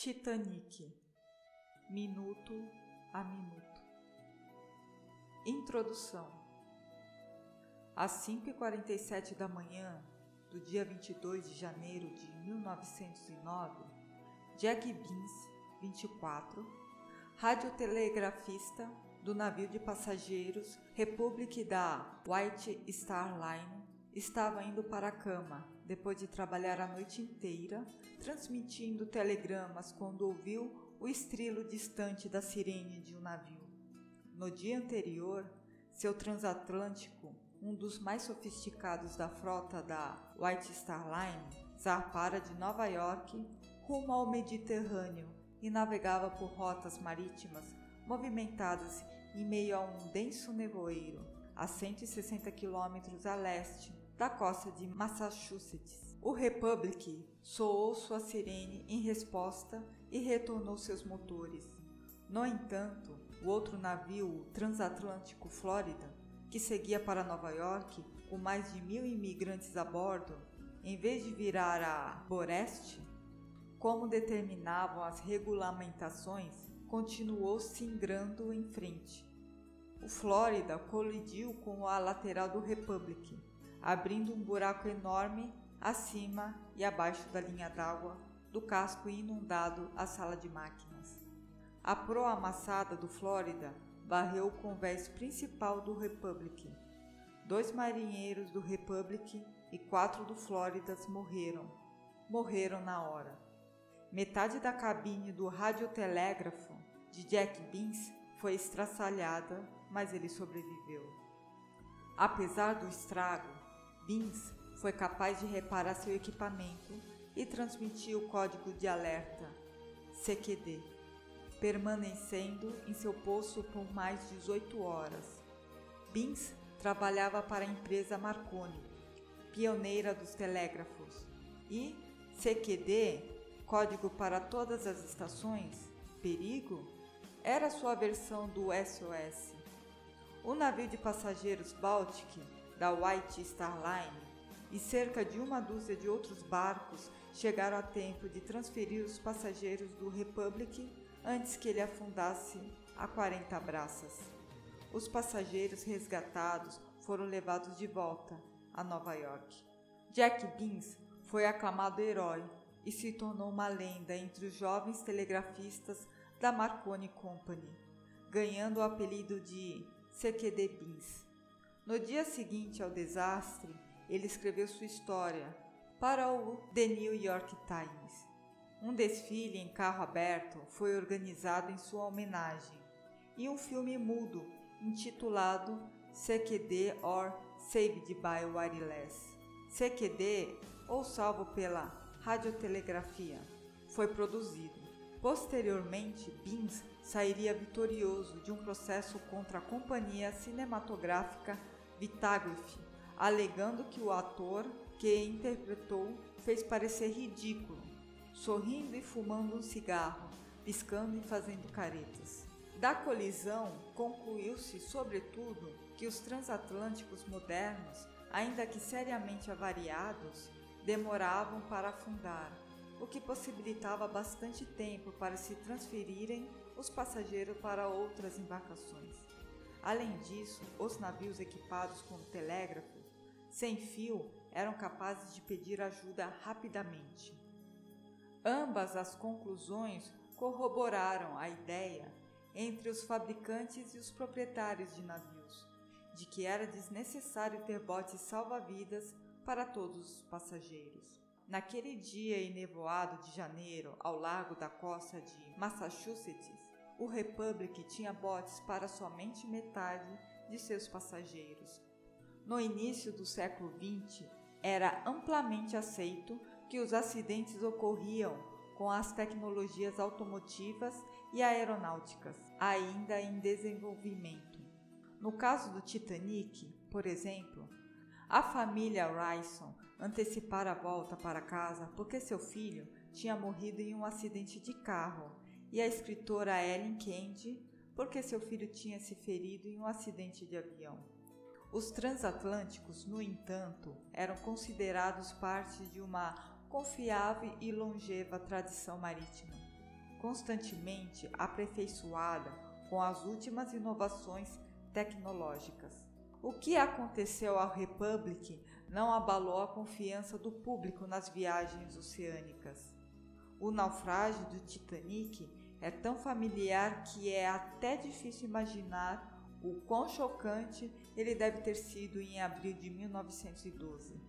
Titanic. Minuto a Minuto. Introdução. Às 5h47 da manhã do dia 22 de janeiro de 1909, Jack Beans, 24, radiotelegrafista do navio de passageiros Republic da White Star Line, estava indo para a cama depois de trabalhar a noite inteira, transmitindo telegramas quando ouviu o estrilo distante da sirene de um navio. No dia anterior, seu transatlântico, um dos mais sofisticados da frota da White Star Line, zarpara de Nova York rumo ao Mediterrâneo e navegava por rotas marítimas movimentadas em meio a um denso nevoeiro, a 160 quilômetros a leste da costa de Massachusetts. O Republic soou sua sirene em resposta e retornou seus motores. No entanto, o outro navio, o transatlântico Florida, que seguia para Nova York com mais de mil imigrantes a bordo, em vez de virar a Boreste, como determinavam as regulamentações, continuou singrando em frente. O Florida colidiu com a lateral do Republic, abrindo um buraco enorme acima e abaixo da linha d'água do casco inundado à sala de máquinas. A proa amassada do Flórida varreu o convés principal do Republic. Dois marinheiros do Republic e quatro do Flóridas morreram. Morreram na hora. Metade da cabine do radiotelégrafo de Jack Beans foi estraçalhada, mas ele sobreviveu. Apesar do estrago, Beans foi capaz de reparar seu equipamento e transmitir o código de alerta CQD, permanecendo em seu posto por mais de 18 horas. Beans trabalhava para a empresa Marconi, pioneira dos telégrafos, e CQD, código para todas as estações, perigo, era sua versão do SOS. O navio de passageiros Baltic da White Star Line e cerca de uma dúzia de outros barcos chegaram a tempo de transferir os passageiros do Republic antes que ele afundasse a 40 braças. Os passageiros resgatados foram levados de volta a Nova York. Jack Beans foi aclamado herói e se tornou uma lenda entre os jovens telegrafistas da Marconi Company, ganhando o apelido de CQD Beans. No dia seguinte ao desastre, ele escreveu sua história para o The New York Times. Um desfile em carro aberto foi organizado em sua homenagem e um filme mudo intitulado CQD or Saved by Wireless. CQD ou Salvo pela Radiotelegrafia foi produzido. Posteriormente, Beans sairia vitorioso de um processo contra a companhia cinematográfica Vitagraph, alegando que o ator que interpretou fez parecer ridículo, sorrindo e fumando um cigarro, piscando e fazendo caretas. Da colisão, concluiu-se, sobretudo, que os transatlânticos modernos, ainda que seriamente avariados, demoravam para afundar, o que possibilitava bastante tempo para se transferirem os passageiros para outras embarcações. Além disso, os navios equipados com telégrafo sem fio eram capazes de pedir ajuda rapidamente. Ambas as conclusões corroboraram a ideia entre os fabricantes e os proprietários de navios de que era desnecessário ter botes salva-vidas para todos os passageiros. Naquele dia enevoado de janeiro, ao largo da costa de Massachusetts, o Republic tinha botes para somente metade de seus passageiros. No início do século XX, era amplamente aceito que os acidentes ocorriam com as tecnologias automotivas e aeronáuticas ainda em desenvolvimento. No caso do Titanic, por exemplo, a família Ryson antecipara a volta para casa porque seu filho tinha morrido em um acidente de carro e a escritora Ellen Candy porque seu filho tinha se ferido em um acidente de avião. Os transatlânticos, no entanto, eram considerados parte de uma confiável e longeva tradição marítima. constantemente aperfeiçoada com as últimas inovações tecnológicas. O que aconteceu ao Republic não abalou a confiança do público nas viagens oceânicas. O naufrágio do Titanic é tão familiar que é até difícil imaginar o quão chocante ele deve ter sido em abril de 1912.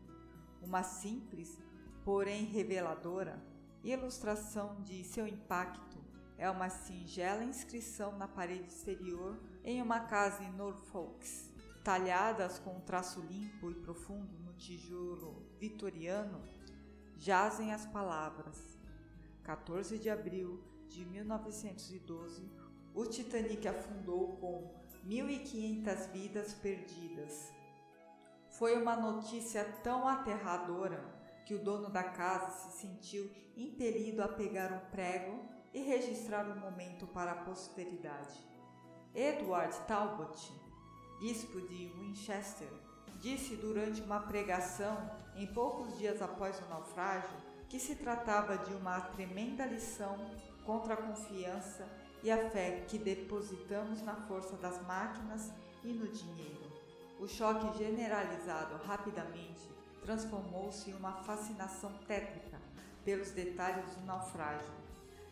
Uma simples, porém reveladora, ilustração de seu impacto é uma singela inscrição na parede exterior em uma casa em Norfolk, talhadas com um traço limpo e profundo no tijolo vitoriano, jazem as palavras 14 de abril de 1912, o Titanic afundou com 1.500 vidas perdidas. Foi uma notícia tão aterradora que o dono da casa se sentiu impelido a pegar um prego e registrar o momento para a posteridade. Edward Talbot, bispo de Winchester, disse durante uma pregação em poucos dias após o naufrágio que se tratava de uma tremenda lição contra a confiança e a fé que depositamos na força das máquinas e no dinheiro. O choque generalizado rapidamente transformou-se em uma fascinação tétrica pelos detalhes do naufrágio.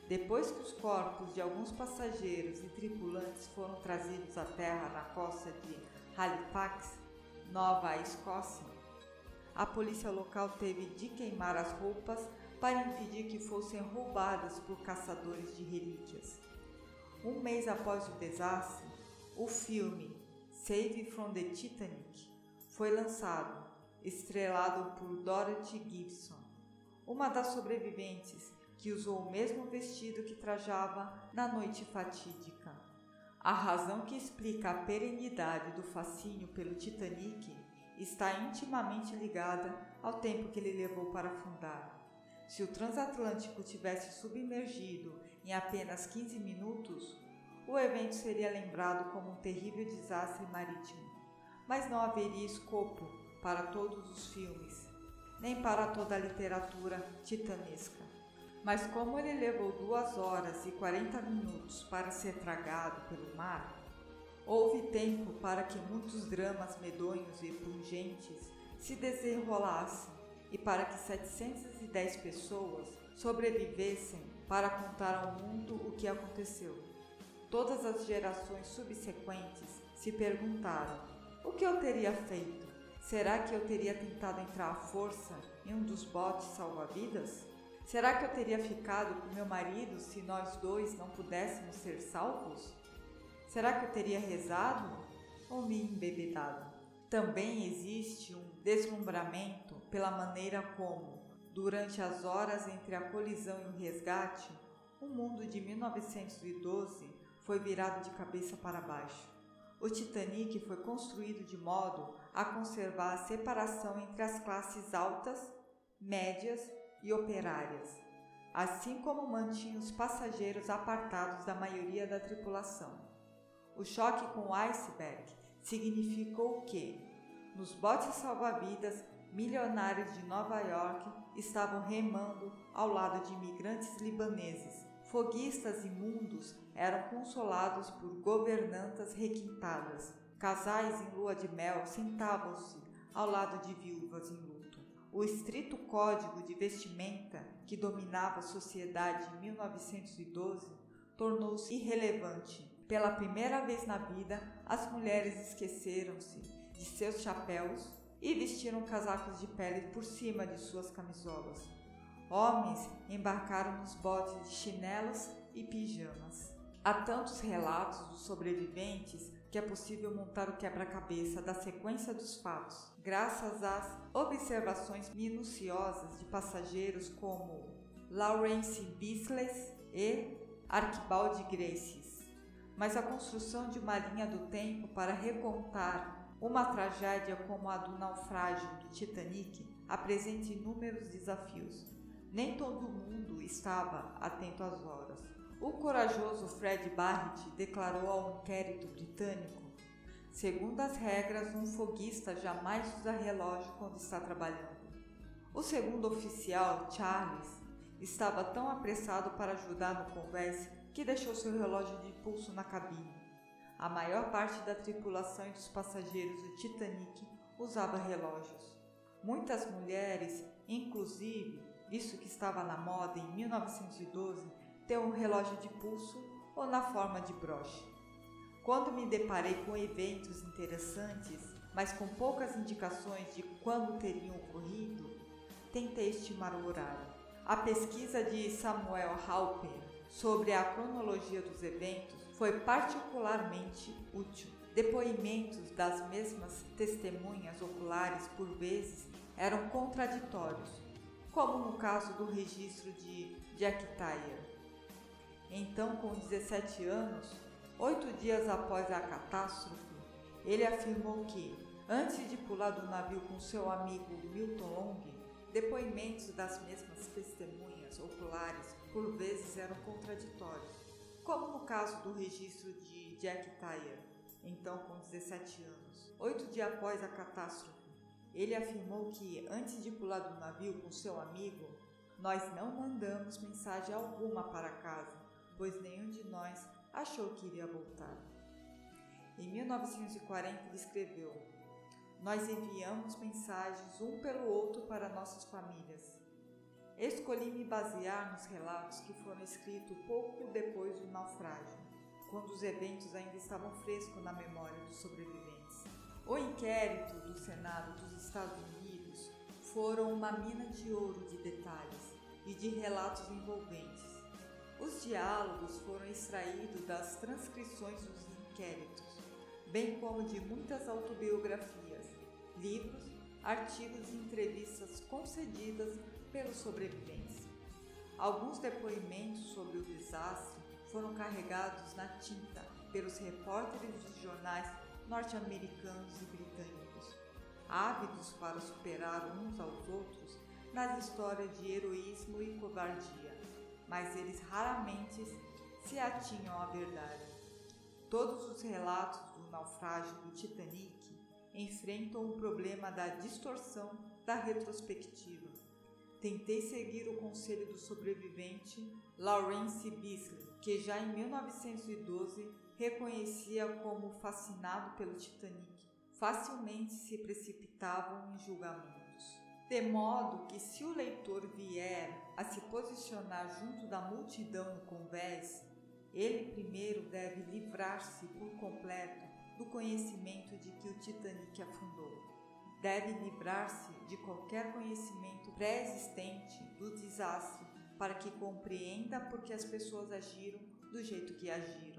Depois que os corpos de alguns passageiros e tripulantes foram trazidos à terra na costa de Halifax, Nova Escócia, a polícia local teve de queimar as roupas para impedir que fossem roubadas por caçadores de relíquias. Um mês após o desastre, o filme Save from the Titanic foi lançado, estrelado por Dorothy Gibson, uma das sobreviventes que usou o mesmo vestido que trajava na noite fatídica. A razão que explica a perenidade do fascínio pelo Titanic está intimamente ligada ao tempo que ele levou para afundar. Se o transatlântico tivesse submergido em apenas 15 minutos, o evento seria lembrado como um terrível desastre marítimo. Mas não haveria escopo para todos os filmes, nem para toda a literatura titanesca. Mas como ele levou duas horas e 40 minutos para ser tragado pelo mar, houve tempo para que muitos dramas medonhos e pungentes se desenrolassem e para que 710 pessoas sobrevivessem para contar ao mundo o que aconteceu. Todas as gerações subsequentes se perguntaram: o que eu teria feito? Será que eu teria tentado entrar à força em um dos botes salva-vidas? Será que eu teria ficado com meu marido se nós dois não pudéssemos ser salvos? Será que eu teria rezado ou me embebedado? Também existe um deslumbramento pela maneira como, durante as horas entre a colisão e o resgate, o mundo de 1912 foi virado de cabeça para baixo. O Titanic foi construído de modo a conservar a separação entre as classes altas, médias e operárias, assim como mantinha os passageiros apartados da maioria da tripulação. O choque com o iceberg significou que, nos botes salva-vidas, milionários de Nova York estavam remando ao lado de imigrantes libaneses. Foguistas imundos eram consolados por governantas requintadas. Casais em lua de mel sentavam-se ao lado de viúvas em luto. O estrito código de vestimenta que dominava a sociedade em 1912 tornou-se irrelevante. Pela primeira vez na vida, as mulheres esqueceram-se de seus chapéus e vestiram casacos de pele por cima de suas camisolas. Homens embarcaram nos botes de chinelos e pijamas. Há tantos relatos dos sobreviventes que é possível montar o quebra-cabeça da sequência dos fatos, graças às observações minuciosas de passageiros como Lawrence Bisley e Archibald Graces. Mas a construção de uma linha do tempo para recontar uma tragédia como a do naufrágio do Titanic apresenta inúmeros desafios. Nem todo mundo estava atento às horas. O corajoso Fred Barrett declarou ao inquérito britânico: segundo as regras, um foguista jamais usa relógio quando está trabalhando. O segundo oficial, Charles, Estava tão apressado para ajudar no convés que deixou seu relógio de pulso na cabine. A maior parte da tripulação e dos passageiros do Titanic usava relógios. Muitas mulheres, inclusive, visto que estava na moda em 1912, ter um relógio de pulso ou na forma de broche. Quando me deparei com eventos interessantes, mas com poucas indicações de quando teriam ocorrido, tentei estimar o horário. A pesquisa de Samuel Halper sobre a cronologia dos eventos foi particularmente útil. Depoimentos das mesmas testemunhas oculares por vezes eram contraditórios, como no caso do registro de Jack Tyre. Então, com 17 anos, oito dias após a catástrofe, ele afirmou que, antes de pular do navio com seu amigo Milton Long, depoimentos das mesmas testemunhas oculares por vezes eram contraditórios, como no caso do registro de Jack Tyre, então com 17 anos. Oito dias após a catástrofe, ele afirmou que, antes de pular do navio com seu amigo, nós não mandamos mensagem alguma para casa, pois nenhum de nós achou que iria voltar. Em 1940, ele escreveu: Nós enviamos mensagens um pelo outro para nossas famílias. Escolhi me basear nos relatos que foram escritos pouco depois do naufrágio, quando os eventos ainda estavam frescos na memória dos sobreviventes. O inquérito do Senado dos Estados Unidos foram uma mina de ouro de detalhes e de relatos envolventes. Os diálogos foram extraídos das transcrições dos inquéritos, bem como de muitas autobiografias, livros, artigos e entrevistas concedidas pelos sobreviventes. Alguns depoimentos sobre o desastre foram carregados na tinta pelos repórteres dos jornais norte-americanos e britânicos, ávidos para superar uns aos outros nas histórias de heroísmo e covardia, mas eles raramente se atinham à verdade. Todos os relatos do naufrágio do Titanic enfrentam o problema da distorção da retrospectiva. Tentei seguir o conselho do sobrevivente Lawrence Bisley, que já em 1912 reconhecia como fascinado pelo Titanic, facilmente se precipitavam em julgamentos. De modo que, se o leitor vier a se posicionar junto da multidão no convés, ele primeiro deve livrar-se por completo do conhecimento de que o Titanic afundou. Deve livrar-se de qualquer conhecimento pré-existente do desastre para que compreenda por que as pessoas agiram do jeito que agiram.